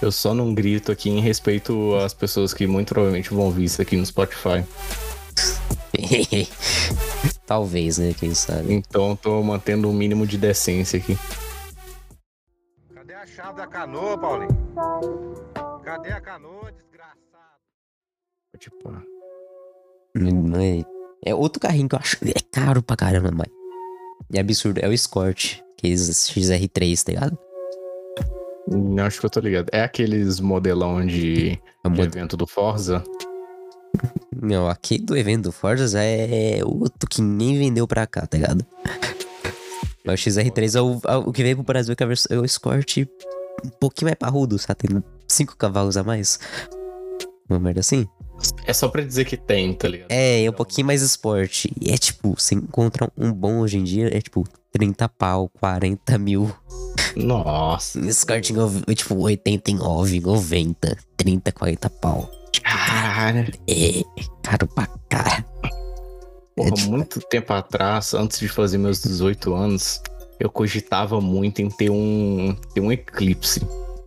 Eu só não grito aqui em respeito às pessoas que muito provavelmente vão ver isso aqui no Spotify. Talvez, né? Quem sabe. Então tô mantendo um mínimo de decência aqui. Cadê a chave da canoa, Paulinho? Cadê a canoa, desgraçado? Tipo, Não é, é outro carrinho que eu acho. É caro pra caramba, mas. É absurdo. É o Escort. Aqueles XR3, tá ligado? Não acho que eu tô ligado. É aqueles modelão de, É de evento do Forza? Não, aqui do evento do Forza é outro que nem vendeu pra cá, tá ligado? O XR3 é o, é o que veio pro Brasil, que é é o Escort um pouquinho mais parrudo, sabe? Tem 5 cavalos a mais. Uma merda assim. É só pra dizer que tem, tá ligado? É, é um pouquinho mais esporte. E é tipo, você encontra um bom hoje em dia, é tipo 30 pau, 40 mil. Nossa. Escort, em, tipo, 89, 90, 30, 40 pau. Cara. É, caro pra cá. Porra, É, tipo- muito tempo atrás, antes de fazer meus 18 anos, eu cogitava muito em ter um, ter um Eclipse.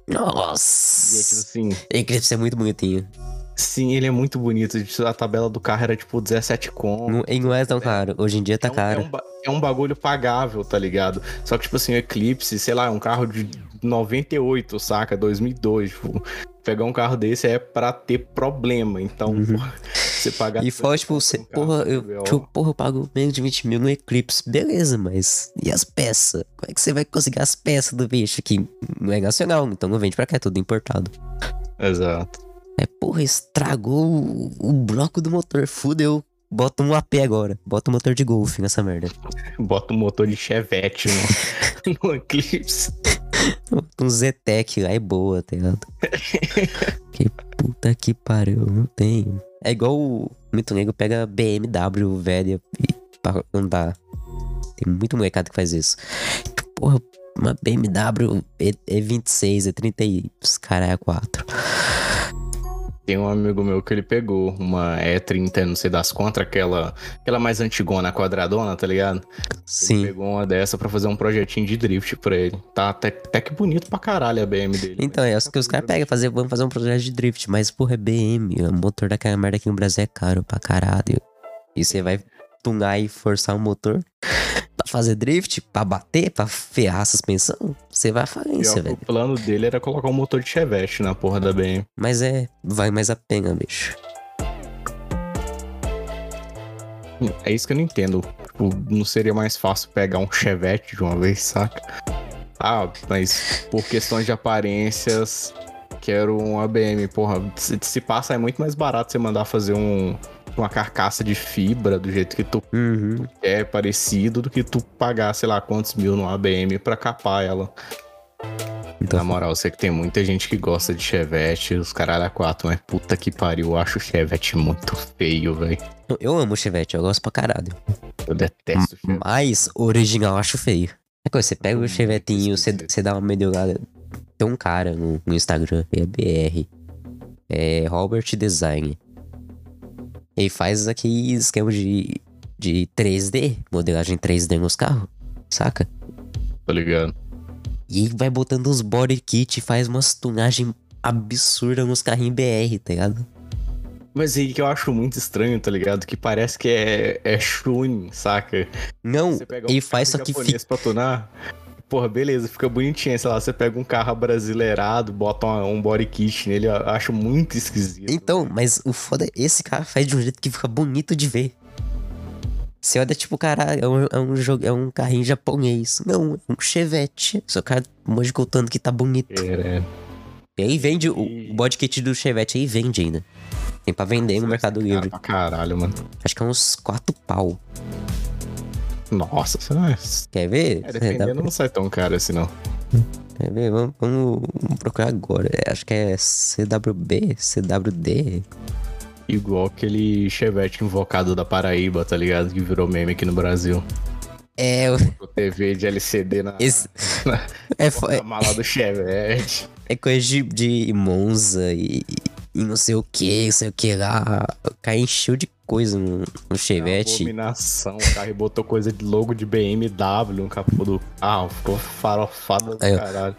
E é tipo Nossa. assim, Eclipse é muito bonitinho. Sim, ele é muito bonito. A tabela do carro era tipo 17 com. Não, e não é tão caro. Hoje em dia tá é um, caro. É um, é um bagulho pagável, tá ligado? Só que, tipo assim, o Eclipse, sei lá, é um carro de 98, saca? 2002. Tipo, pegar um carro desse é pra ter problema. Então, Uhum. porra, você pagar. E fora, tipo, você, porra, eu, tipo, porra, eu pago menos de 20 mil no Eclipse. Beleza, mas e as peças? Como é que você vai conseguir as peças do bicho que não é nacional? Então não vende pra cá, é tudo importado. Exato. É, porra, estragou o, o bloco do motor. Fudeu. Bota um AP agora. Bota um motor de Golf nessa merda. Bota um motor de Chevette no, no Eclipse. Bota um Zetec lá é boa, tá ligado? que puta que pariu, não tenho. É igual o muito nego pega BMW velha e pra andar. Tem muito molecado que faz isso. Porra, uma BMW é, é 26, é 30 e os cara é 4. Tem um amigo meu que ele pegou uma E30, não sei das contra, aquela, aquela mais antigona, quadradona, tá ligado? Ele Sim. pegou uma dessa pra fazer um projetinho de drift pra ele. Tá até, até que bonito pra caralho a BM dele. Então, é o que os caras pegam, fazer, vamos fazer um projeto de drift, mas porra, é BM, o motor daquela merda aqui no Brasil é caro pra caralho. E você vai tunar e forçar o motor fazer drift, pra bater, pra ferrar a suspensão, você vai à falência, velho. o plano dele era colocar um motor de Chevette na porra da BM. Mas é, vai mais a pena, bicho. É isso que eu não entendo. Tipo, não seria mais fácil pegar um Chevette de uma vez, saca? Ah, mas por questões de aparências, quero uma BM. Porra, se, se passa é muito mais barato você mandar fazer um, uma carcaça de fibra do jeito que tu Uhum. quer, parecido, do que tu pagar, sei lá, quantos mil numa BM pra capar ela. Então, Na moral, eu sei que tem muita gente que gosta de Chevette, os caralho a quatro, mas puta que pariu, eu acho o Chevette muito feio, velho. eu- amo o Chevette, eu gosto pra caralho. Eu detesto o Chevette. Mas original eu acho feio. É coisa, você pega o Muito chevetinho, você, você dá uma melhorada. Tem um cara no, no Instagram, é BR. É Robert Design. Ele faz aquele esquema de, de 3D, modelagem 3D nos carros, saca? Tá ligado? E ele vai botando uns body kit e faz umas tunagens absurdas nos carrinhos BR, tá ligado? Mas aí que eu acho muito estranho, tá ligado? Que parece que é, é Shun, saca? Não, um ele faz só que fica. pra tunar. Porra, beleza, fica bonitinho. Sei lá, você pega um carro brasileirado, bota uma- um body kit nele, eu acho muito esquisito. Então, mas o foda é esse cara faz de um jeito que fica bonito de ver. Você olha, tipo, cara, é um, é um, jogo, é um carrinho japonês. Não, é um chevette. Só o cara contando que tá bonito. É, E aí vende o, o body kit do chevette, aí vende ainda. Tem pra vender no Mercado Livre. pra caralho, mano. Acho que é uns 4 pau. Nossa, é- Quer ver? é, dependendo, não sai tão caro assim, não. Quer ver? Vamos, vamos- procurar agora. É, acho que é CWB, CWD. Igual aquele Chevette invocado da Paraíba, tá ligado? Que virou meme aqui no Brasil. É, o- TV de LCD na, esse, na, é, fo- na mala do Chevette. É coisa de, de Monza e, e não sei o que, não sei o que lá. O cara encheu de coisa no, no Chevette. Abominação. O carro botou coisa de logo de BMW no capô do carro. Ficou farofada do caralho.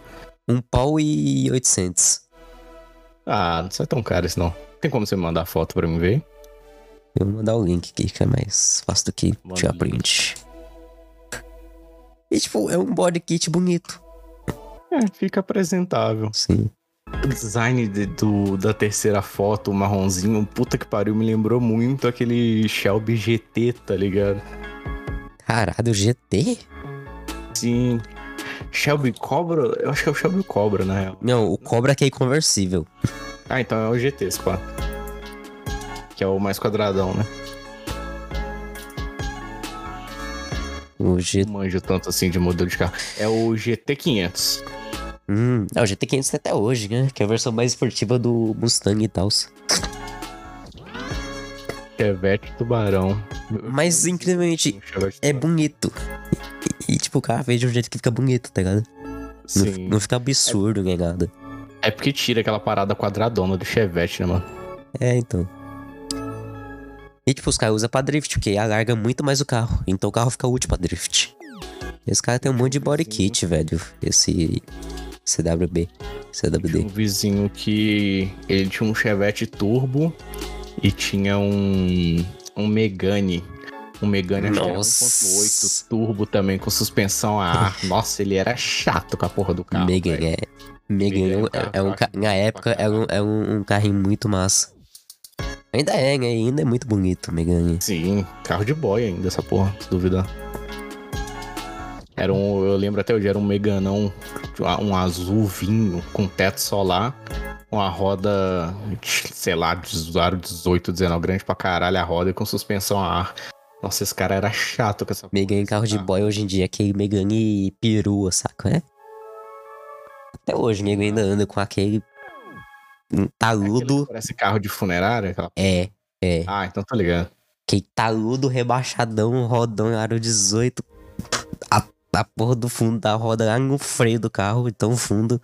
Um pau e 800. Ah, não sai tão caro isso não. Tem como você me mandar foto pra mim ver? Eu vou mandar o link aqui, que é mais fácil do que tirar print. E, tipo, é um body kit bonito. É, fica apresentável. Sim. O design de- do, da terceira foto, o marronzinho, puta que pariu, me lembrou muito aquele Shelby GT, tá ligado? Caralho, GT? Sim. Shelby Cobra? Eu acho que é o Shelby Cobra, na real. Não, o Cobra que é conversível. Ah, então é o GT, esse pá. Que é o mais quadradão, né? O G... Não manjo tanto assim de modelo de carro. É o GT500. Hum, é, o GT500 tem até hoje, né? Que é a versão mais esportiva do Mustang e tal. Chevette Tubarão. Mas, incrivelmente, é bonito. E, e, tipo, o cara fez de um jeito que fica bonito, tá ligado? Não, Sim. não fica absurdo nem nada. É porque tira aquela parada quadradona do Chevette, né, mano? É, então. E tipo, os caras usam pra drift, porque alarga muito mais o carro. Então o carro fica útil pra drift. Esse cara tem um monte de body kit, velho. Esse CWB. Tinha CWD. um vizinho que ele tinha um Chevette Turbo e tinha um um Megane. Um Megane acho que era Nossa. 1.8 turbo também com suspensão a ar. Nossa, ele era chato com a porra do carro. Megan, velho. é. Megan Megane é um é, é um ca- Na época era, um, era um, um carrinho muito massa. Ainda é, né? Ainda é muito bonito, Megane. Sim, carro de boy ainda, essa porra, se duvidar. Era um, eu lembro até hoje, era um Meganão, um azul vinho com teto solar, uma roda, sei lá, de aro 18, 19, grande pra caralho a roda e com suspensão a ar. Nossa, esse cara era chato com essa Megane desse carro de boy hoje em dia é aquele Megane perua, saca, né? Até hoje, nego ainda anda com aquele um taludo. que Parece carro de funerária? Aquela... É, é. Ah, então tá ligado. Aquele taludo rebaixadão, rodão, aro 18. A, a porra do fundo da roda lá no freio do carro, tão fundo.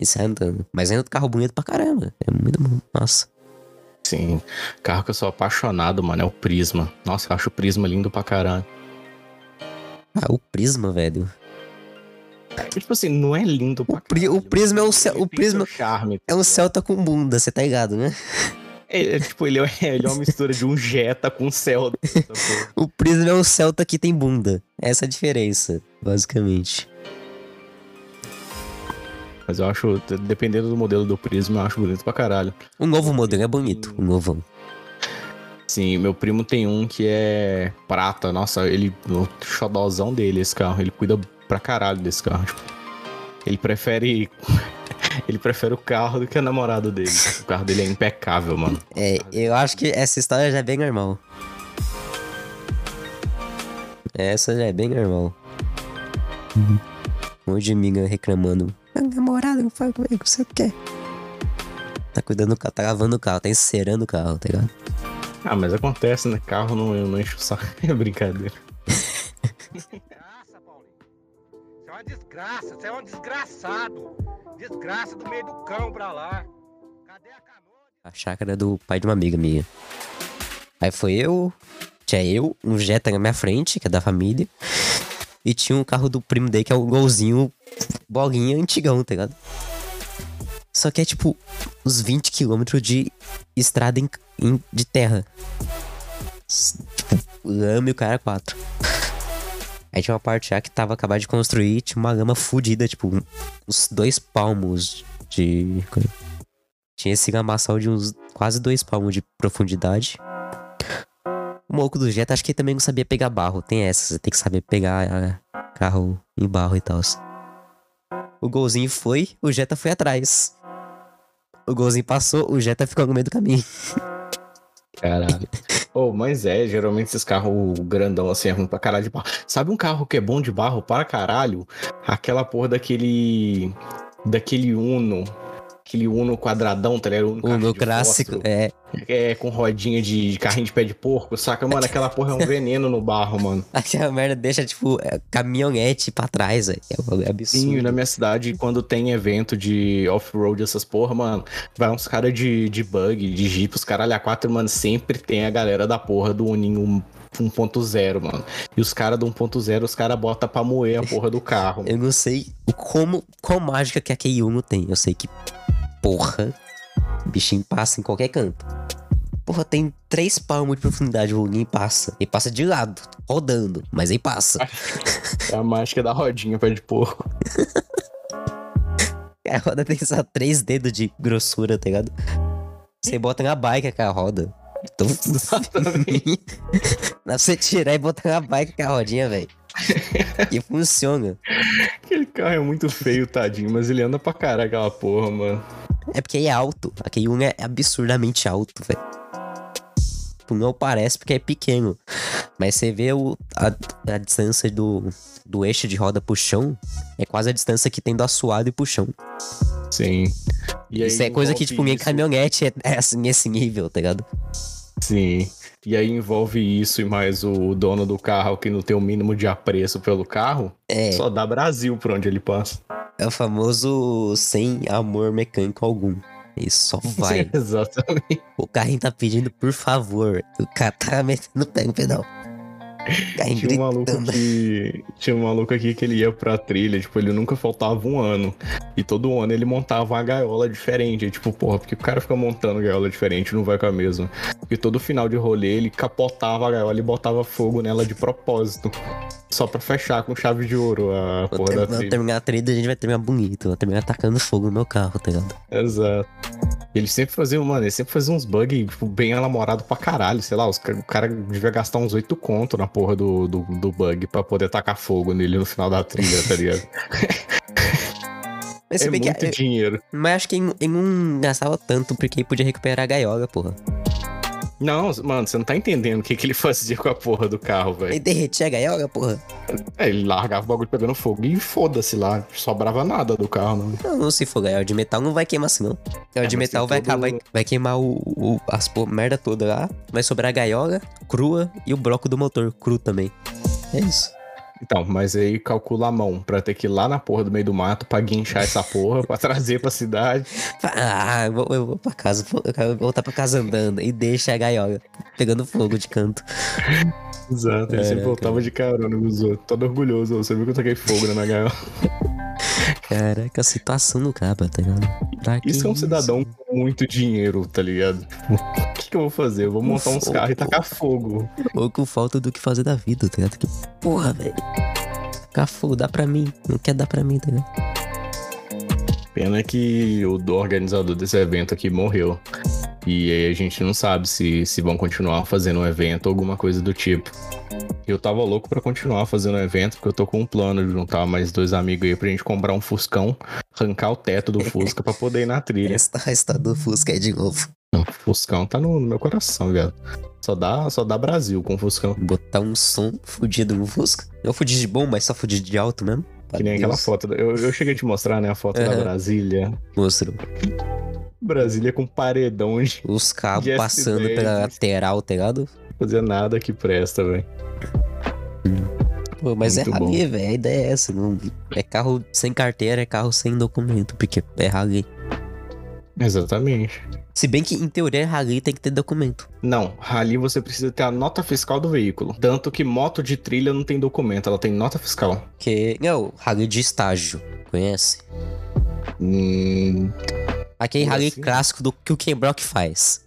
E sai andando. Mas ainda é um carro bonito pra caramba. É muito bom. Nossa. Sim, carro que eu sou apaixonado, mano, é o Prisma. Nossa, eu acho o Prisma lindo pra caralho. Ah, o Prisma, velho. Tipo assim, não é lindo pra o caralho, Prisma é o mas céu- ele o Prisma charme. É um Celta com bunda, você tá ligado, né? É, é, tipo, ele é, ele é uma mistura de um Jetta com um Celta. O Prisma é um Celta que tem bunda. Essa é a diferença, basicamente. Mas eu acho, dependendo do modelo do Prisma, eu acho bonito pra caralho. O novo modelo é bonito, o novão. Sim, meu primo tem um que é prata. Nossa, ele. O xodózão dele, esse carro. Ele cuida pra caralho desse carro. Tipo, ele prefere. Ele prefere o carro do que a namorada dele. O carro dele é impecável, mano. É, eu acho que essa história já é bem normal. Essa já é bem normal. Um monte de amiga reclamando. Meu namorado não fala comigo, não sei o que. Tá cuidando do carro, tá lavando o carro, tá encerando o carro, tá ligado? Ah, mas acontece, né? Carro não, não enche o saco. É brincadeira. Uma desgraça, você é um desgraçado. Desgraça do meio do cão pra lá. Cadê a canoa? A chácara do pai de uma amiga minha. Aí foi eu, tinha eu, um Jetta na minha frente, que é da família. E tinha um carro do primo dele, que é o golzinho bolinha antigão, tá ligado? Só que é tipo uns 20 km de estrada em- em- de terra. Tipo, lama e o cara é quatro. Aí tinha uma parte já que tava acabado de construir, tinha uma lama fudida, tipo, uns dois palmos de. Tinha esse lamaçal de uns quase dois palmos de profundidade. O maluco do Jetta acho que ele também não sabia pegar barro. Tem essa, você tem que saber pegar ah, carro em barro e tal. O golzinho foi, o Jetta foi atrás. O golzinho passou, o Jetta ficou no meio do caminho. Caralho. Ô, mas é, geralmente esses carros grandão assim é ruim pra caralho de barro. Sabe um carro que é bom de barro para caralho? Aquela porra daquele. Daquele Uno. Aquele Uno quadradão, tá ligado? Uno O caixa meu de clássico fósforo. é. É, com rodinha de carrinho de pé de porco, saca? Mano, aquela porra é um veneno no barro, mano. Aquela merda deixa, tipo, é, caminhonete pra trás, velho. É absurdo. Sim, na minha cidade, quando tem evento de off-road, essas porra, mano, vai uns caras de, de bug, de jeep, os caralho a quatro, mano, sempre tem a galera da porra do Uninho 1.0, mano. E os caras do 1.0, os caras botam pra moer a porra do carro. Eu não sei como, qual mágica que a Kei Uno tem. Eu sei que porra, o bichinho passa em qualquer canto. Porra, tem três palmos de profundidade, o ninguém passa. Ele passa de lado, rodando, mas aí passa. É a mágica da rodinha pé de porco. A roda tem só três dedos de grossura, tá ligado? Você bota na bike com a roda. Então, dá pra você tirar e botar na bike com a rodinha, velho. E funciona. Aquele carro é muito feio, tadinho, mas ele anda pra caralho aquela porra, mano. É porque ele é alto. Aquele um é absurdamente alto, velho. Tipo, não parece porque é pequeno. Mas você vê o, a, a distância do, do eixo de roda pro chão. É quase a distância que tem do assoalho pro chão. Sim. E aí Isso é coisa que, tipo, minha isso- caminhonete é, é assim, nesse nível, tá ligado? Sim. E aí envolve isso e mais o dono do carro que não tem o mínimo de apreço pelo carro. É, Só dá Brasil por onde ele passa. É o famoso sem amor mecânico algum. Ele só vai. Exatamente. o carrinho tá pedindo por favor. O cara tá metendo pé no pedal. Carrinho Tinha um maluco gritando. que. Tinha um maluco aqui que ele ia pra trilha, tipo, ele nunca faltava um ano. E todo ano ele montava uma gaiola diferente. E, tipo, porra, porque o cara fica montando gaiola diferente, não vai com a mesma. Porque todo final de rolê ele capotava a gaiola e botava fogo nela de propósito. Só pra fechar com chave de ouro a Vou, porra ter- da trilha. terminar a trilha, a gente vai terminar bonito. Vou terminar atacando fogo no meu carro, tá ligado? Exato. Ele sempre fazia, mano, ele sempre fazia uns bugs, tipo, bem elaborado pra caralho. Sei lá, os, o cara devia gastar uns 8 conto na porra do, do, do bug pra poder tacar fogo nele no final da trilha, tá ligado? É bem que- muito eu- dinheiro. mas acho que ele ele não gastava tanto porque podia recuperar a gaiola, porra. Não, mano, você não tá entendendo o que, que ele fazia com a porra do carro, Ele velho. derretia a gaiola, porra. É, ele largava o bagulho pegando fogo e foda-se lá. Sobrava nada do carro, não. Não, não, se for gaiola de metal, não vai queimar assim, não. Gaiola É, de metal vai, todo- acabar, vai queimar o, o- as por, merda toda lá. Vai sobrar a gaiola crua e o bloco do motor cru também. É isso. Então, mas aí calcula a mão pra ter que ir lá na porra do meio do mato pra guinchar essa porra, pra trazer pra cidade. Ah, eu vou, eu vou pra casa, eu quero voltar pra casa andando e deixa a gaiola pegando fogo de canto. Exato, ele sempre Caraca. voltava de carona com os outros. Todo orgulhoso, você viu que eu taquei fogo na minha gaiola. Caraca, a situação do caba, tá ligado? Pra que Isso é um cidadão com muito dinheiro, tá ligado? O que, que eu vou fazer? Eu vou montar uns carros e tacar fogo. Ou com falta do que fazer da vida, tá ligado? Que porra, velho. Tacar fogo, dá pra mim. Não quer dar pra mim, tá ligado? Pena que o do organizador desse evento aqui morreu. E aí a gente não sabe se, se vão continuar fazendo um evento ou alguma coisa do tipo. Eu tava louco pra continuar fazendo o evento, porque eu tô com um plano de juntar mais dois amigos aí pra gente comprar um Fuscão, arrancar o teto do Fusca pra poder ir na trilha. Essa esta do Fusca aí de novo. Não, Fuscão tá no, no meu coração, velho. Só dá, só dá Brasil com Fuscão. Botar um som fudido no Fusca. Não fudido de bom, mas só fudido de alto mesmo. Que nem aquela foto. da- Eu, eu cheguei a te mostrar, né? A foto da Aham. Brasília. Mostrou. Brasília com paredão de Os cabos passando pela lateral, tá ligado? Fazer nada que presta, velho. Pô, mas Muito é rally, velho. A ideia é essa. Não... É carro sem carteira, é carro sem documento. Porque é rally. Exatamente. Se bem que, em teoria, rally tem que ter documento. Não, rally você precisa ter a nota fiscal do veículo. Tanto que moto de trilha não tem documento, ela tem nota fiscal. Que. Não, rally de estágio. Conhece? Hum... Aquele rally assim? clássico do que o Ken Brock faz.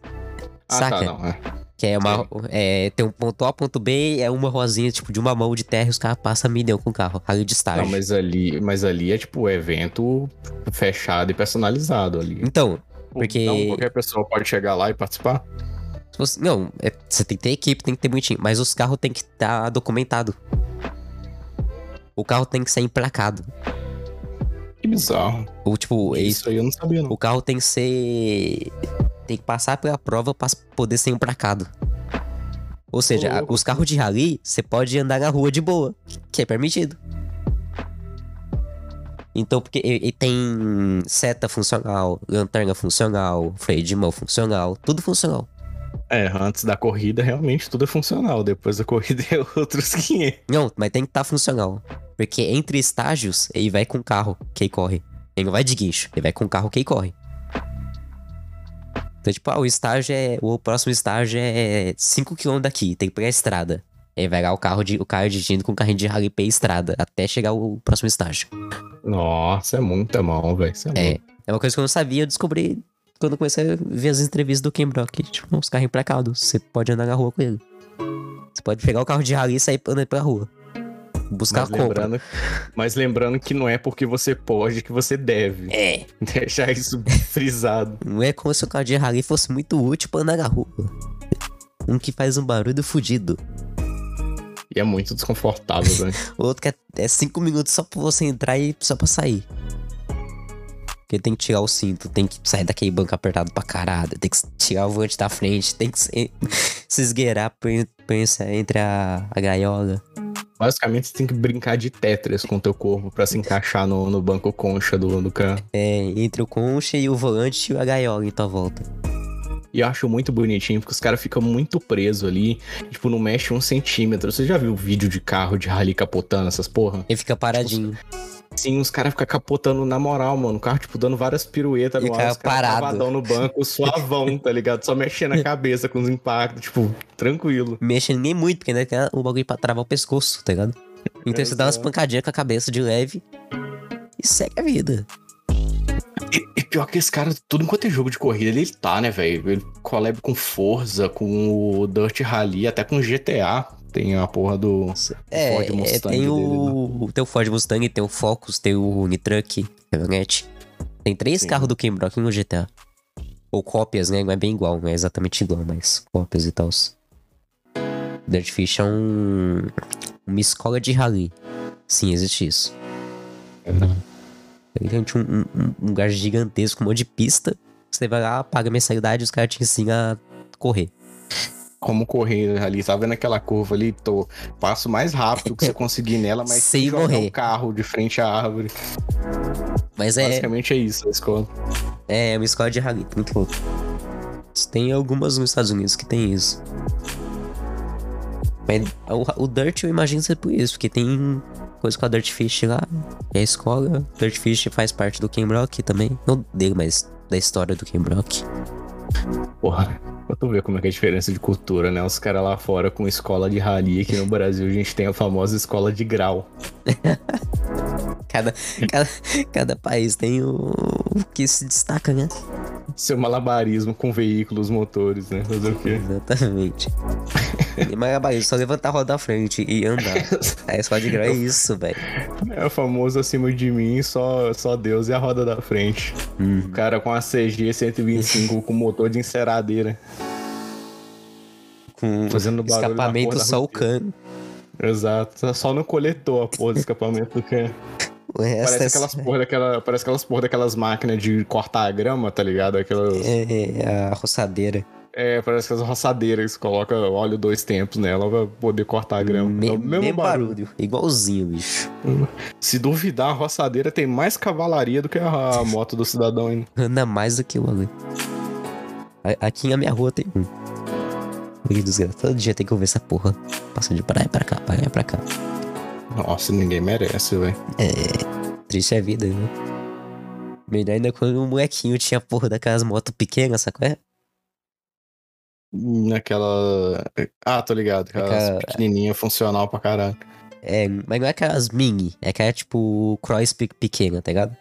Ah, Saca? tá, não. É. Que é uma. É, tem um ponto A, ponto B, é uma rosinha, tipo, de uma mão de terra e os caras passam milhão com o carro. Rally de estágio. Não, mas ali, mas ali é tipo evento fechado e personalizado ali. Então, porque- Então qualquer pessoa pode chegar lá e participar. você- não, é- você tem que ter equipe, tem que ter bonitinho. Mas os carros tem que estar documentado. O carro tem que ser emplacado. Que bizarro. Ou, tipo, é isso. Isso aí eu não sabia, não. O carro tem que ser. Tem que passar pela prova pra poder ser emplacado. Ou seja, louco. os carros de rally, você pode andar na rua de boa, que é permitido. Então, porque ele tem seta funcional, lanterna funcional, freio de mão funcional, tudo funcional. É, antes da corrida realmente tudo é funcional. Depois da corrida é outros 500. Não, mas tem que estar funcional. Porque entre estágios, ele vai com o carro que ele corre. Ele não vai de guincho, ele vai com o carro que ele corre. Então, tipo, ah, o estágio é. O próximo estágio é 5km daqui, tem que pegar a estrada. Aí vai lá o carro de o carro dirigindo com o carrinho de rally pela estrada, até chegar o próximo estágio. Nossa, é muita mão, velho. É, É. É uma coisa que eu não sabia, eu descobri quando comecei a ver as entrevistas do Ken Brock. Tipo, uns carros emplacados. Você pode andar na rua com ele. Você pode pegar o carro de rally e sair andando pra rua. Buscar Mas a compra. lembrando, mas lembrando que não é porque você pode que você deve. É, Deixar isso frisado. não é como se o carro de rally fosse muito útil pra andar na rua. Um que faz um barulho fudido. E é muito desconfortável, velho. Outro que é- é cinco minutos só pra você entrar e só pra sair. Porque tem que tirar o cinto, tem que sair daquele banco apertado pra caralho, tem que tirar o volante da frente, tem que se, se esgueirar por por en- entre a, a gaiola. Basicamente, você tem que brincar de Tetris com o teu corpo pra se encaixar no, no banco concha do, do carro. É, entre o concha e o volante e a gaiola em tua volta. E eu acho muito bonitinho, porque os caras ficam muito presos ali. Tipo, não mexe um centímetro. Você já viu vídeo de carro de rally capotando essas porra? Ele fica paradinho. Sim, os caras ficam capotando na moral, mano. O carro, tipo, dando várias piruetas no ar. Os caras no banco, suavão, tá ligado? Só mexendo a cabeça com os impactos, tipo, tranquilo. Mexe nem muito, porque ainda tem o bagulho pra travar o pescoço, tá ligado? Então você dá umas pancadinhas com a cabeça de leve e segue a vida. E, e pior que esse cara, tudo enquanto é jogo de corrida, ele tá, né, velho? Ele collab com Forza, com o Dirt Rally, até com GTA. Tem a porra do É, Ford é, Mustang tem dele, né? o, tem o Ford Mustang, tem o Focus, tem o Unitruck, caminhonete. Tem três Sim. carros do Ken Brock no GTA. Ou cópias, né? Não é bem igual, não é exatamente igual, mas cópias e tal. Dirtfish é um, uma escola de rally. Sim, existe isso. Ele tem um, um, um lugar gigantesco, um monte de pista. Você vai lá, paga a mensalidade e os caras te ensinam a correr. Como correr ali. Tá vendo aquela curva ali? Tô, passo mais rápido que você conseguir nela, mas Sem morrer. o carro de frente à árvore. Mas é, Basicamente é isso a escola. É, uma escola de rally, muito louco. Tem algumas nos Estados Unidos que tem isso. Mas o, o Dirt eu imagino ser por isso, porque tem coisa com a Dirtfish lá, é a escola. Dirtfish faz parte do Ken Brock também. Não dele, mas da história do Ken Brock. Porra, pra tu ver como é que é a diferença de cultura, né? Os caras lá fora com escola de rally, aqui no Brasil a gente tem a famosa escola de grau. Cada, cada, cada país tem o, o que se destaca, né? Seu malabarismo com veículos, motores, né? Fazer o quê? Exatamente. E Magabaí, só levantar a roda da frente e andar. A escola de grau é isso, velho. É o famoso acima de mim, só, só Deus e a roda da frente. Uhum. O cara com a CG 125 com motor de enceradeira. Com Fazendo barulho escapamento só o cano. Exato. Só no coletor a porra do escapamento do can. O resto Parece é, aquelas porra daquela. Parece aquelas porra daquelas máquinas de cortar a grama, tá ligado? Aquelas. É, é a roçadeira. Parece aquelas roçadeiras que coloca óleo dois tempos nela pra poder cortar a grama. Me- é o mesmo mesmo barulho. barulho. Igualzinho, bicho. Se duvidar, a roçadeira tem mais cavalaria do que a moto do cidadão ainda. Anda mais do que o bagulho. A- Aqui na minha rua tem um. Que desgraça. Todo dia tem que ouvir essa porra. Passa de praia pra cá, praia pra cá. Nossa, ninguém merece, velho. Triste é a vida, né? Melhor ainda quando um molequinho tinha porra daquelas motos pequenas, sacou? É? Naquela. Ah, tô ligado. Aquelas Aquela- pequenininha funcional pra caralho. É, mas não é aquelas mini, é aquela tipo cross pe- pequena, tá ligado?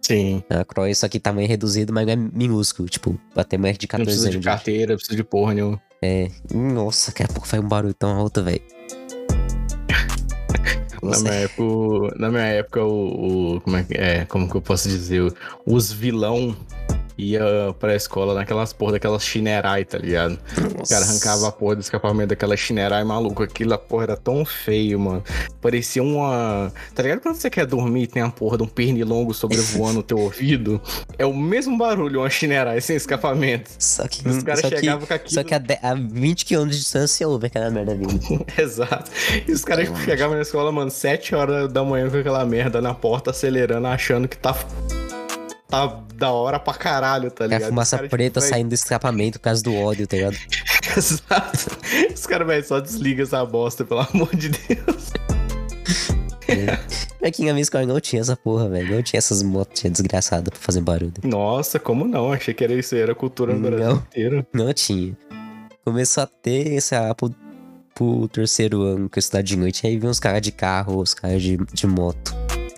Sim. É a cross só que tamanho reduzido, mas não é minúsculo, tipo, até mais de Não 14 precisa anos. de carteira, não precisa de porra nenhuma. É, nossa, daqui a pouco faz um barulho tão alto, velho. Na minha época, na minha época o, o- como é que é, como que eu posso dizer, os vilão ia pra escola naquelas porra daquelas chinerai, tá ligado? O cara arrancava a porra do escapamento daquela chinerai maluco, aquilo a porra era tão feio, mano. Parecia uma, tá ligado quando você quer dormir e tem a porra de um pernilongo sobrevoando o teu ouvido? É o mesmo barulho, uma chinerai sem escapamento. Só que, Os caras só que, chegavam com aquilo. só que a, de- a 20 km de distância ouve aquela merda vindo. Exato. E os caras chegavam na escola, mano, 7 horas da manhã com aquela merda na porta, acelerando, achando que tá. Tá da hora pra caralho, tá É ligado? a fumaça Os caras, tipo, preta véi, saindo do escapamento por causa do ódio, tá ligado? Exato. Os caras, velho, só desliga essa bosta, pelo amor de Deus. Aqui na minha escola não tinha essa porra, velho. Não tinha essas motos desgraçadas pra fazer barulho. Nossa, como não? Achei que era isso aí, era cultura no Brasil Não. inteiro. Não tinha. Começou a ter esse pro, pro terceiro ano que eu estudava de noite. Aí vi uns caras de carro, os caras de, de moto.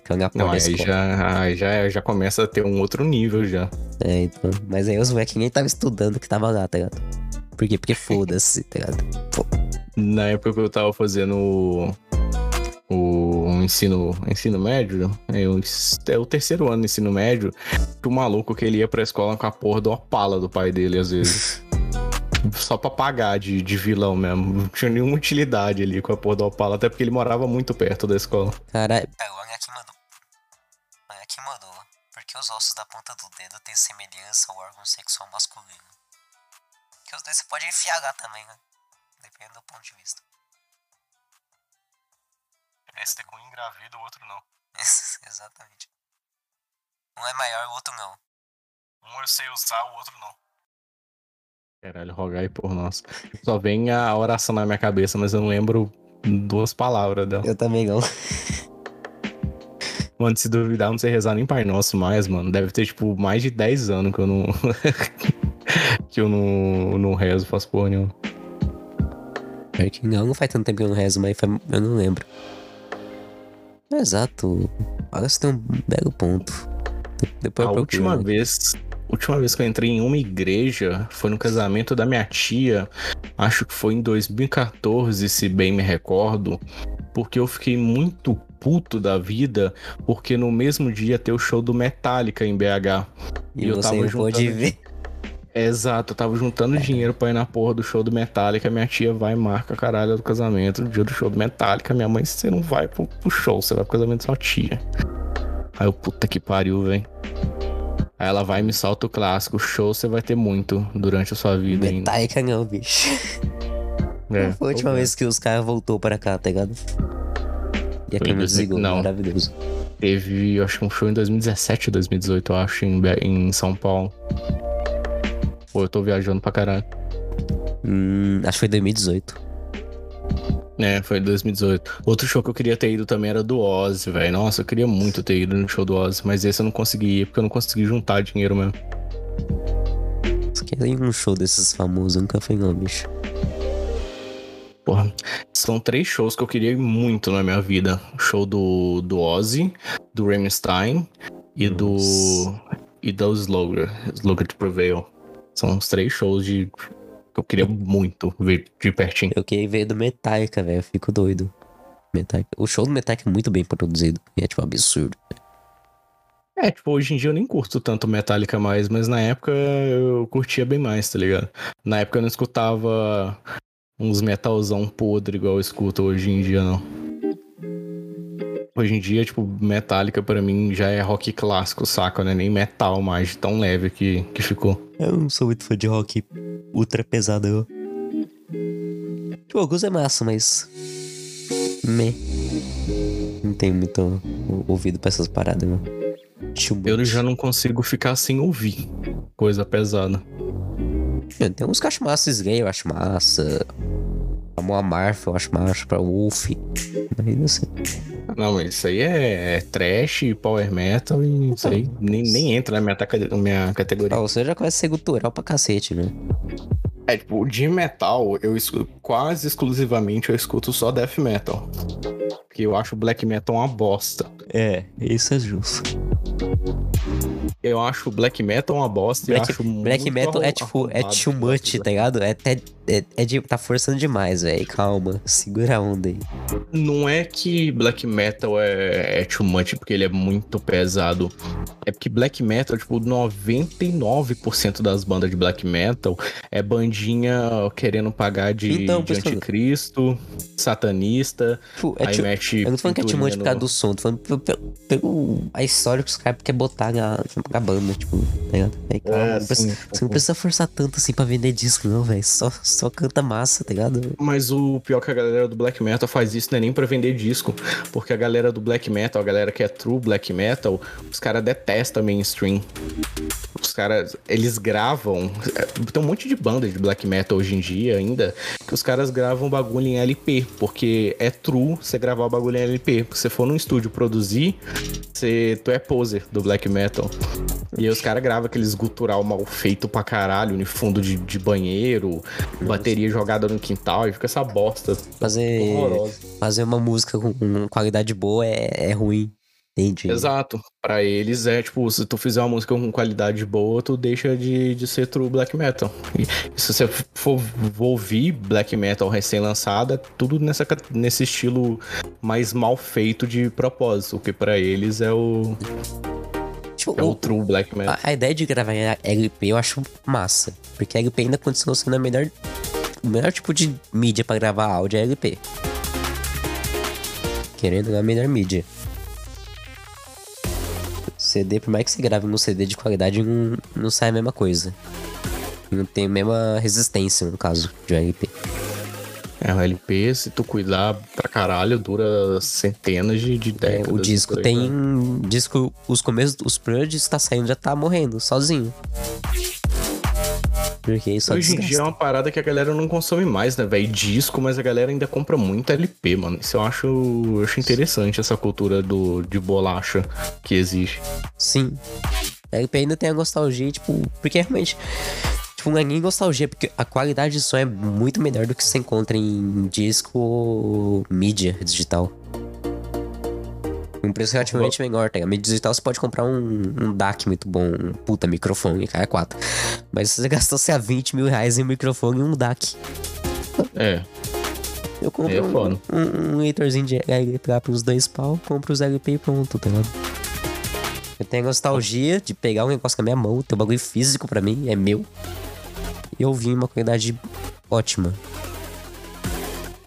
Cagar Não, aí já, aí já, já começa a ter um outro nível já. É, então. Mas aí os moleques nem tava estudando que tava lá, tá ligado? Por quê? Porque foda-se, tá ligado? Na época que eu tava fazendo o, o ensino, ensino médio, é o, é o terceiro ano do ensino médio, que o maluco que ele ia pra escola com a porra de uma pala do pai dele, às vezes. Só pra pagar de, de vilão mesmo. Não tinha nenhuma utilidade ali com a porra da Opala, até porque ele morava muito perto da escola. Caralho. Olha aqui mandou. Aqui mandou. Porque os ossos da ponta do dedo têm semelhança ao órgão sexual masculino. Que os dois você pode enfiar também, né? Dependendo do ponto de vista. Esse tem com engravida, o outro não. Exatamente. Um é maior, o outro não. Um eu sei usar, o outro não. Caralho, rogai por nós. Só vem a oração na minha cabeça, mas eu não lembro duas palavras dela. Eu também não. Mano, se duvidar, não sei rezar nem Pai Nosso mais, mano. Deve ter, tipo, mais de 10 anos que eu não. que eu não, não rezo, faço porra nenhuma. Pior que não, não faz tanto tempo que eu não rezo, mas foi- eu não lembro. Exato. Agora você tem um belo ponto. De- Depois A eu última procuro. vez. Última vez que eu entrei em uma igreja foi no casamento da minha tia. Acho que foi em 2014, se bem me recordo. Porque eu fiquei muito puto da vida, porque no mesmo dia tem o show do Metallica em BH. E, eu você tava não pôde juntando- ver. Exato, eu tava juntando dinheiro pra ir na porra do show do Metallica. Minha tia vai e marca a caralho do casamento no dia do show do Metallica. Minha mãe, você não vai pro, pro show, você vai pro casamento da sua tia. Aí eu, puta que pariu, velho. Aí ela vai e me solta o clássico. Show você vai ter muito durante a sua vida ainda. Metallica não, bicho. É, Foi a última vez que os caras voltou para cá, tá ligado? E a Foi câmera em 2000 desligou, não. maravilhoso. Teve, eu acho que um show em 2017 ou 2018, eu acho, em, em São Paulo. Pô, eu tô viajando pra caralho. Hum, acho que foi 2018. É, foi em 2018. Outro show que eu queria ter ido também era do Ozzy, velho. Nossa, eu queria muito ter ido no show do Ozzy, mas esse eu não consegui ir porque eu não consegui juntar dinheiro mesmo. Você quer ir um show desses famosos? Nunca foi não, bicho. Porra, são três shows que eu queria muito na minha vida: o show do, do Ozzy, do Rammstein e do. Nossa. e do Slugger, Slugger to Prevail. São os três shows de. que eu queria muito ver de pertinho. Eu queria ver do Metallica, velho. Eu fico doido. Metallica. O show do Metallica é muito bem produzido. E é tipo absurdo. É, tipo, hoje em dia eu nem curto tanto Metallica mais, mas na época eu curtia bem mais, tá ligado? Na época eu não escutava uns metalzão podre igual eu escuto hoje em dia, não. Hoje em dia, tipo, Metallica pra mim já é rock clássico, saca? Não é nem metal mais, tão leve que, que ficou. Eu não sou muito fã de rock ultra pesado, eu. Tipo, alguns é massa, mas. Me. Não tenho muito ouvido pra essas paradas, much. Eu já não consigo ficar sem ouvir coisa pesada. Mano, Tem uns que eu acho massa, Slay eu acho massa. A Moa Marfa eu acho massa, pra Wolf. Mas não sei. Não, mas isso aí é, é trash, power metal e isso aí nem, nem entra na minha, na minha categoria. Ah, você já conhece ser gutural pra cacete, né? É, tipo, de metal, eu escuto, quase exclusivamente eu escuto só death metal. Porque eu acho black metal uma bosta. É, isso é justo. Eu acho black metal uma bosta Black, acho black metal é tipo, é too much, tá ligado? É até. É, é de, tá forçando demais, velho. Calma, segura a onda aí. Não é que black metal é, é too much porque ele é muito pesado. É porque black metal, tipo, 99% das bandas de black metal é bandinha querendo pagar de, Então, de anticristo, satanista. Tipo, é aí too- mete. Eu não tô falando que é too much por causa do som, tô falando pe- pe- pelo a história que os caras querem botar na, na banda, tipo, tá ligado? Aí, calma, É, não precisa- sim, você não precisa forçar tanto assim pra vender disco, não, velho. Só, só canta massa, tá ligado? Mas o pior é que a galera do black metal faz isso não é nem pra vender disco. Porque a galera do black metal, a galera que é true black metal, os caras detestam mainstream. Os caras, eles gravam. é, Tem um monte de banda de black metal hoje em dia ainda, que os caras gravam bagulho em LP. Porque é true você gravar o bagulho em LP. Porque se você for num estúdio produzir, você, tu é poser do black metal. E aí os caras gravam aqueles gutural mal feito pra caralho, no fundo de, de banheiro, bateria jogada no quintal, e fica essa bosta Fazer, horrorosa. fazer uma música com, com qualidade boa é, é ruim. Entendi. Exato. Pra eles é tipo, se tu fizer uma música com qualidade boa, tu deixa de, de ser true black metal. E se você for ouvir black metal recém-lançada, é tudo nessa, nesse estilo mais mal feito de propósito, o que pra eles é o, Tipo, é o o- true black metal. a, a ideia de gravar em LP eu acho massa. Porque LP ainda continua sendo a melhor, o melhor tipo de mídia pra gravar áudio é LP. Querendo a melhor mídia. CD, por mais que você grave num CD de qualidade, não, não sai a mesma coisa. Não tem a mesma resistência, no caso, de um LP. É, o LP, se tu cuidar pra caralho, dura centenas de, de É, décadas. o disco aí, tem. né? Disco, os começos, os primeiros discos tá saindo já tá morrendo, sozinho. Porque isso só Hoje em dia é uma parada que a galera não consome mais, né, velho? Disco, mas a galera ainda compra muito LP, mano. Isso eu acho, eu acho interessante, essa cultura do, de bolacha que existe. Sim. LP ainda tem a nostalgia, tipo, porque realmente. Tipo, não é nem nostalgia, porque a qualidade de som é muito melhor do que você encontra em disco ou mídia digital. Um preço relativamente menor, tá? ligado? Mídia digital você pode comprar um, um DAC muito bom, um puta microfone, cara, é 4. Mas você gastou, sei lá, 20 mil reais em um microfone e um DAC. É, Eu compro É um, um, um leitorzinho de LP pros dois pau, compro os LP e pronto, tá ligado? Eu tenho a nostalgia de pegar um negócio com a minha mão, ter um bagulho físico pra mim, é meu. E ouvir em uma qualidade ótima.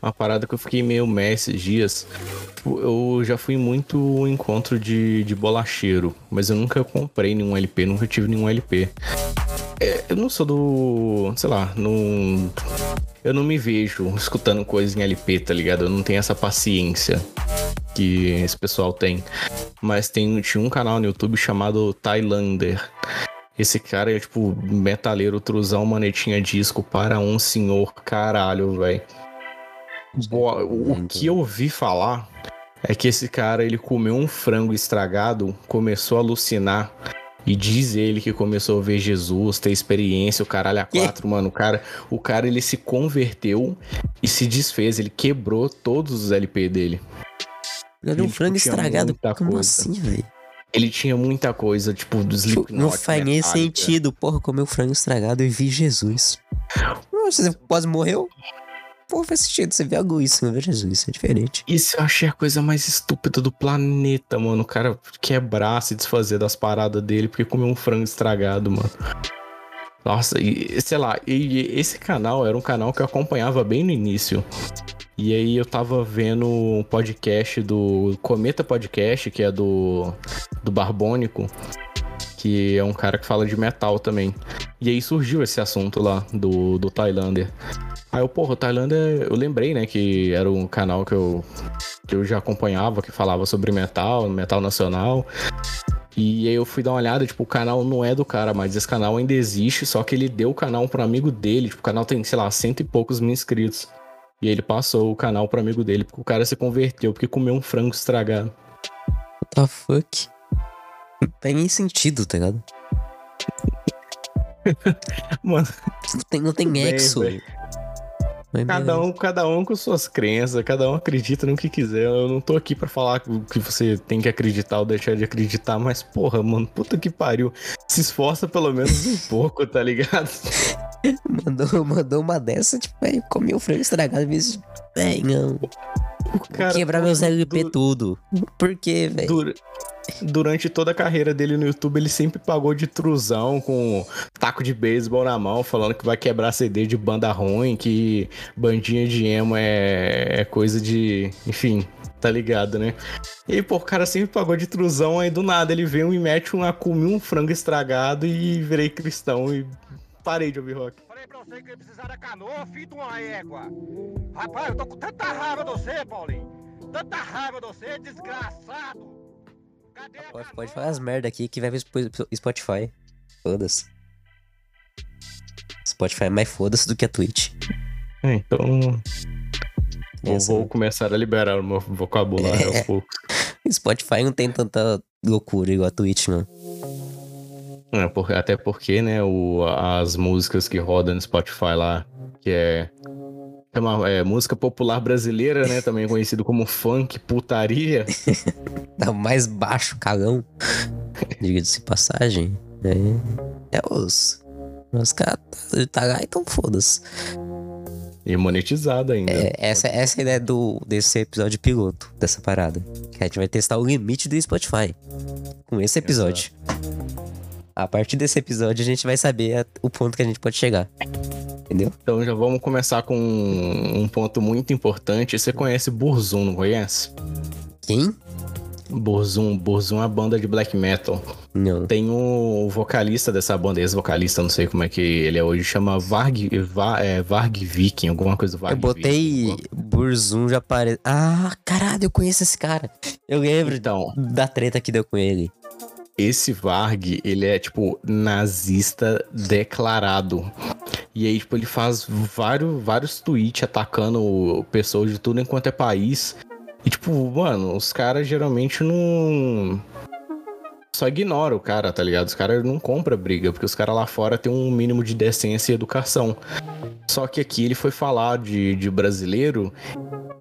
uma parada que eu fiquei meio meh esses dias. Tipo, eu já fui muito encontro de, de bolacheiro, mas eu nunca comprei nenhum LP, nunca tive nenhum LP. É, eu não sou do. sei lá, não. Eu não me vejo escutando coisa em LP, tá ligado? Eu não tenho essa paciência que esse pessoal tem. Mas tem, tinha um canal no YouTube chamado Thailander. Esse cara é tipo metaleiro, truzão, manetinha disco para um senhor caralho, velho. O que eu ouvi falar é que esse cara ele comeu um frango estragado, começou a alucinar. E diz ele que começou a ver Jesus, ter experiência, o caralho a quatro, mano. O cara, o cara ele se converteu e se desfez, ele quebrou todos os LP dele. Olha um Ele frango tinha estragado. Como coisa. assim, velho? Ele tinha muita coisa, tipo, dos Tipo, Slipknot. Não faz nem sentido, porra, comer um frango estragado e vi Jesus. Nossa, Você quase morreu? Pô, faz sentido, você vê algo isso, não vê Jesus, é diferente. Isso eu achei a coisa mais estúpida do planeta, mano. O cara quebrar, se desfazer das paradas dele porque comeu um frango estragado, mano. Nossa, e sei lá, e esse canal era um canal que eu acompanhava bem no início. E aí eu tava vendo um podcast do Cometa Podcast, que é do, do Barbônico, que é um cara que fala de metal também. E aí surgiu esse assunto lá do, do Thailander. Aí eu, porra, o Thailander, eu lembrei, né, que era um canal que eu, que eu já acompanhava, que falava sobre metal, metal nacional. E aí eu fui dar uma olhada, tipo, o canal não é do cara, mas esse canal ainda existe, só que ele deu o canal pro amigo dele. Tipo, o canal tem, sei lá, cento e poucos mil inscritos. E ele passou o canal pro amigo dele, porque o cara se converteu, porque comeu um frango estragado. What the fuck? Não tem nem sentido, tá ligado? Mano, Não tem, não tem bem, nexo. Mas cada um, cada um com suas crenças, cada um acredita no que quiser. Eu não tô aqui pra falar que você tem que acreditar ou deixar de acreditar, mas porra, mano, puta que pariu. Se esforça pelo menos um pouco, tá ligado? Mandou, mandou uma dessa, tipo, velho, comi o frango estragado e disse, velho, não. Cara quebrar meus LP du- tudo. Por quê, velho? Dura- Durante toda a carreira dele no YouTube, ele sempre pagou de truzão com taco de beisebol na mão, falando que vai quebrar CD de banda ruim, que bandinha de emo é, é coisa de. Enfim, tá ligado, né? E aí, pô, o cara sempre pagou de truzão, aí do nada ele veio e mete um comi um frango estragado e virei cristão e parei de ouvir rock. Falei pra você que precisar da canoa, de uma égua. Rapaz, eu tô com tanta raiva de você, Paulinho. Tanta raiva de você, desgraçado. Pode, pode falar as merda aqui que vai pro Sp- Spotify. Foda-se. Spotify é mais foda-se do que a Twitch. É, então. Essa- vou começar a liberar o meu vocabulário É. aos poucos. Spotify não tem tanta loucura igual a Twitch, mano. É, por- até porque, né, o, as músicas que rodam no Spotify lá, que é, é uma é, música popular brasileira, né, também conhecido como funk, putaria, Tá mais baixo, calão. Diga-se passagem. É, é os. Os caras tá, tá lá, então foda-se. E monetizado ainda. É, essa, essa é a ideia do, desse episódio piloto, dessa parada. Que a gente vai testar o limite do Spotify. Com esse episódio. A partir desse episódio, a gente vai saber a- o ponto que a gente pode chegar. Entendeu? Então já vamos começar com um ponto muito importante. Você conhece Burzum, não conhece? Quem? Burzum, Burzum é uma banda de black metal. Não. Tem um vocalista dessa banda, ex-vocalista, não sei como é que ele é hoje, chama Varg, Va- é, Varg Viking, alguma coisa Varg Eu botei Viking. Burzum já aparece. Ah, caralho, eu conheço esse cara. Eu lembro Então, da treta que deu com ele. esse Varg, ele é, tipo, nazista declarado. E aí, tipo, ele faz vários, vários tweets atacando pessoas de tudo enquanto é país. E, tipo, mano, os caras geralmente não. Só ignora o cara, tá ligado? Os caras não compram briga, porque os caras lá fora têm um mínimo de decência e educação. Só que aqui ele foi falar de, de brasileiro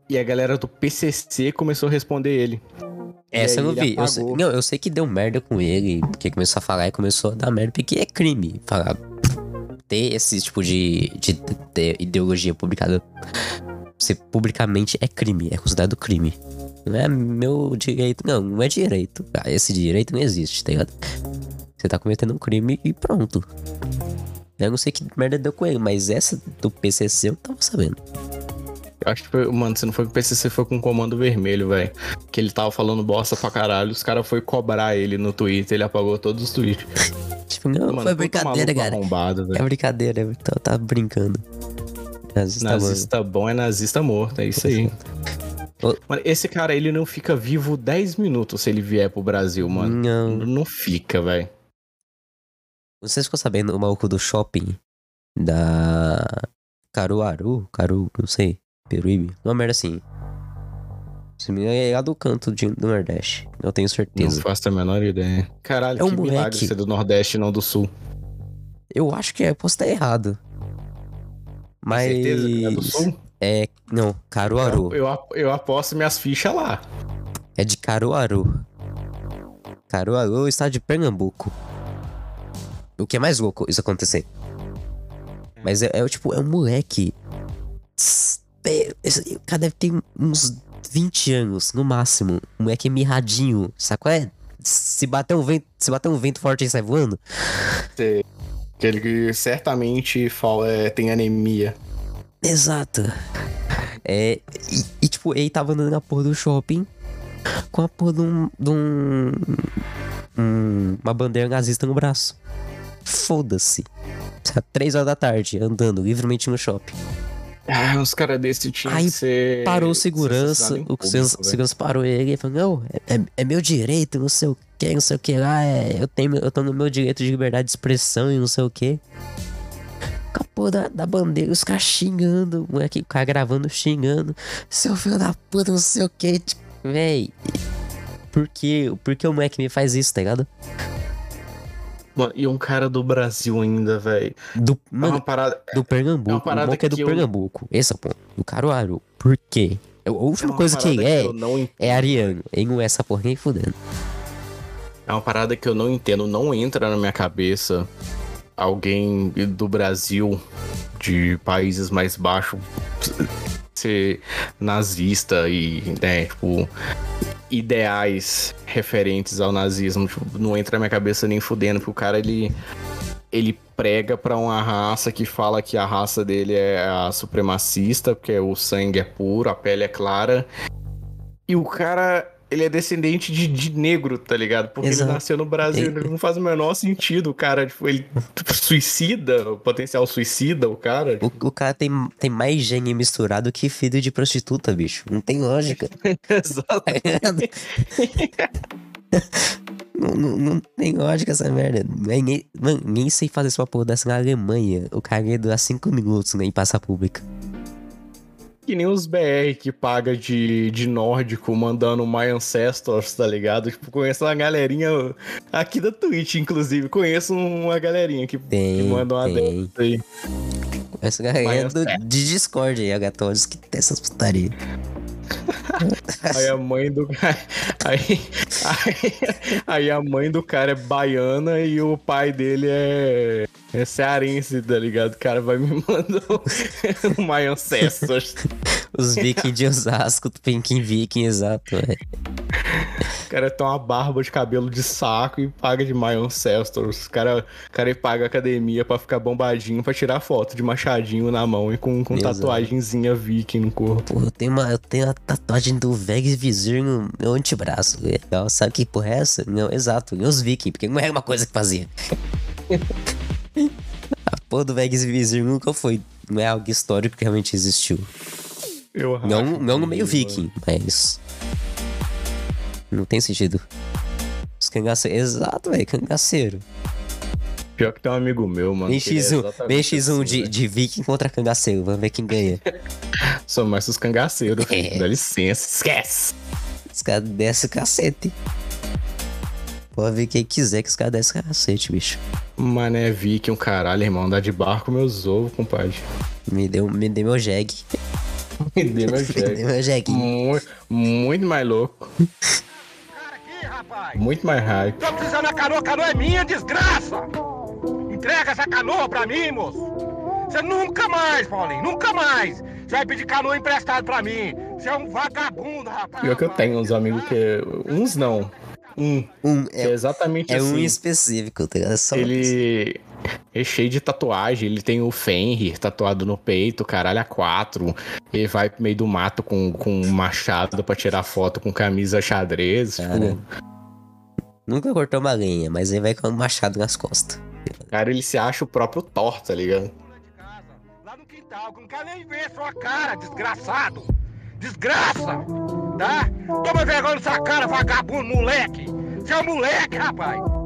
e a galera do PCC começou a responder ele. Essa eu não vi. Eu sei, não, eu sei que deu merda com ele, porque começou a falar e começou a dar merda, porque é crime. Falar. Ter esse tipo de, de, de ideologia publicada. Ser publicamente é crime, é considerado crime. Não é meu direito, não, não é direito. Ah, esse direito não existe, tá ligado? Você tá cometendo um crime e pronto. Eu não sei que merda deu com ele, mas essa do PCC eu tava sabendo. Eu acho que foi, mano, se não foi com o PCC, foi com o Comando Vermelho, velho. Que ele tava falando bosta pra caralho, os caras foi cobrar ele no Twitter, ele apagou todos os tweets. Tipo, não, Mano, foi brincadeira, cara. É brincadeira, então tá brincando. Nazista. Nazista bom é nazista morto, é isso aí. Mano, esse cara, ele não fica vivo 10 minutos se ele vier pro Brasil, mano. Não. Não fica, velho. Vocês ficou sabendo o maluco do shopping da Caruaru? Caru, não sei. Peruíbe? Uma merda assim. Se me engano, é lá do canto de, do Nordeste. Eu tenho Não certeza. faço a menor ideia. Caralho, É um que milagre moleque. ser do Nordeste e não do Sul. Eu acho que é, posso estar errado. Mas. Tem certeza que é do Sul? É. Não, Caruaru. Eu, eu, eu aposto minhas fichas lá. É de Caruaru. Caruaru, estado de Pernambuco. O que é mais louco isso acontecer. Mas é, é tipo, é um moleque. Tss, é, esse- O cara deve ter uns 20 anos, no máximo. Um moleque mirradinho, sabe qual é? Se bater um vento, se bater um vento forte ele sai voando. Aquele que certamente fala, é, tem anemia. Exato. É, e, e, tipo, ele tava andando na porra do shopping com a porra de um. De um, um- uma bandeira nazista no braço. Foda-se. Sabe, Três horas da tarde, andando livremente no shopping. Ah, os caras desse tinham Aí que ser. Parou o segurança, o público, segurança, velho. parou ele e falou: Não, é, é- é meu direito, não sei o que, não sei o que lá. é- eu, tenho, eu tô no meu direito de liberdade de expressão e não sei o que. Com a porra da, da bandeira, os caras xingando, o moleque, o cara gravando, xingando. Seu filho da puta, não sei o que. Tipo, véi. Por que, por que o moleque me faz isso, tá ligado? Mano, e um cara do Brasil ainda, velho. Do, É uma mano, parada. do Pernambuco. é uma o parada moleque é do que eu- Pernambuco. Esse é o ponto. Do Caruaru. Por quê? A é última uma coisa que parada ele é. não. É ariano. Ele não é essa porra nem fudendo. É uma parada que eu não entendo, não entra na minha cabeça alguém do Brasil, de países mais baixos, ser nazista e, né, tipo, ideais referentes ao nazismo. Tipo, não entra na minha cabeça nem fudendo, porque o cara, ele, ele prega pra uma raça que fala que a raça dele é a supremacista, porque o sangue é puro, a pele é clara. E o cara, ele é descendente de, de negro, tá ligado? Porque Exato. ele nasceu no Brasil, E- não faz o menor sentido. O cara, tipo, ele tipo, suicida, o potencial suicida, o cara. O, o cara tem, tem mais gene misturado que filho de prostituta, bicho. Não tem lógica. Exato. não, não, não tem lógica essa merda. Ninguém, mano, ninguém sei fazer essa porra dessa na Alemanha. O cara ia durar 5 minutos né, em praça pública. Que nem os BR que paga de, de nórdico mandando My Ancestors, tá ligado? Tipo, conheço uma galerinha aqui da Twitch, inclusive. Conheço uma galerinha que, que Tem, manda uma dessa aí. Essa galera Vai, do, de Discord aí, aleatórios, que tem essas putarias. Aí a mãe do. Aí Aí, aí a mãe do cara é baiana e o pai dele é, é cearense, tá ligado? O cara vai me mandar um My Ancestors. Os vikings de Osasco, Penkin Viking, exato, velho. O cara tem uma barba de cabelo de saco e paga de My Ancestors. O cara, o cara paga academia pra ficar bombadinho pra tirar foto de machadinho na mão e com, com Exato. tatuagenzinha viking no corpo. Pô, eu tenho uma, eu tenho uma tatuagem do Vegas Vizir no meu antebraço. Legal, sabe que porra é essa? Não, exato, os vikings, porque não era uma coisa que fazia. A porra do Vegas Vizir nunca foi. Não é algo histórico que realmente existiu. Eu Não, não no meio viking, mas. Não tem sentido. Os cangaceiros. Exato, velho, cangaceiro. Pior que tem um amigo meu, mano. Bem que ele é X1, exatamente bem X1 assim, de, velho. de viking contra cangaceiro. Vamos ver quem ganha. São mais os cangaceiros, É. Dá licença, esquece. Os caras descem o cacete. Pode ver quem quiser que os caras descem o cacete, bicho. Mané viking, um caralho, irmão. Andar de barco, meus ovos, compadre. Me deu, me deu meu jegue. Me dê meu Me deu jegue. meu jegue. Muito, muito mais louco. Muito mais hype. Tô precisando da canoa, a canoa é minha, desgraça! Entrega essa canoa pra mim, moço! Você nunca mais, Paulinho, nunca mais! Você vai pedir canoa emprestado pra mim! Você é um vagabundo, rapaz! Pior que eu tenho uns amigos que. Uns não. Um. Um, é é, exatamente é um assim. específico, tá ligado? É só Ele é cheio de tatuagem. Ele tem o Fenrir tatuado no peito, caralho, a quatro. Ele vai pro meio do mato com, com um machado pra tirar foto com camisa xadrez. Tipo, Cara. Nunca cortou uma lenha, mas aí vai com um machado nas costas. cara, ele se acha o próprio Thor, tá ligado? Pula de casa, lá no quintal, que não quer nem ver sua cara, desgraçado! Desgraça! Tá? Toma vergonha nessa cara, vagabundo, moleque! Você é um moleque, rapaz!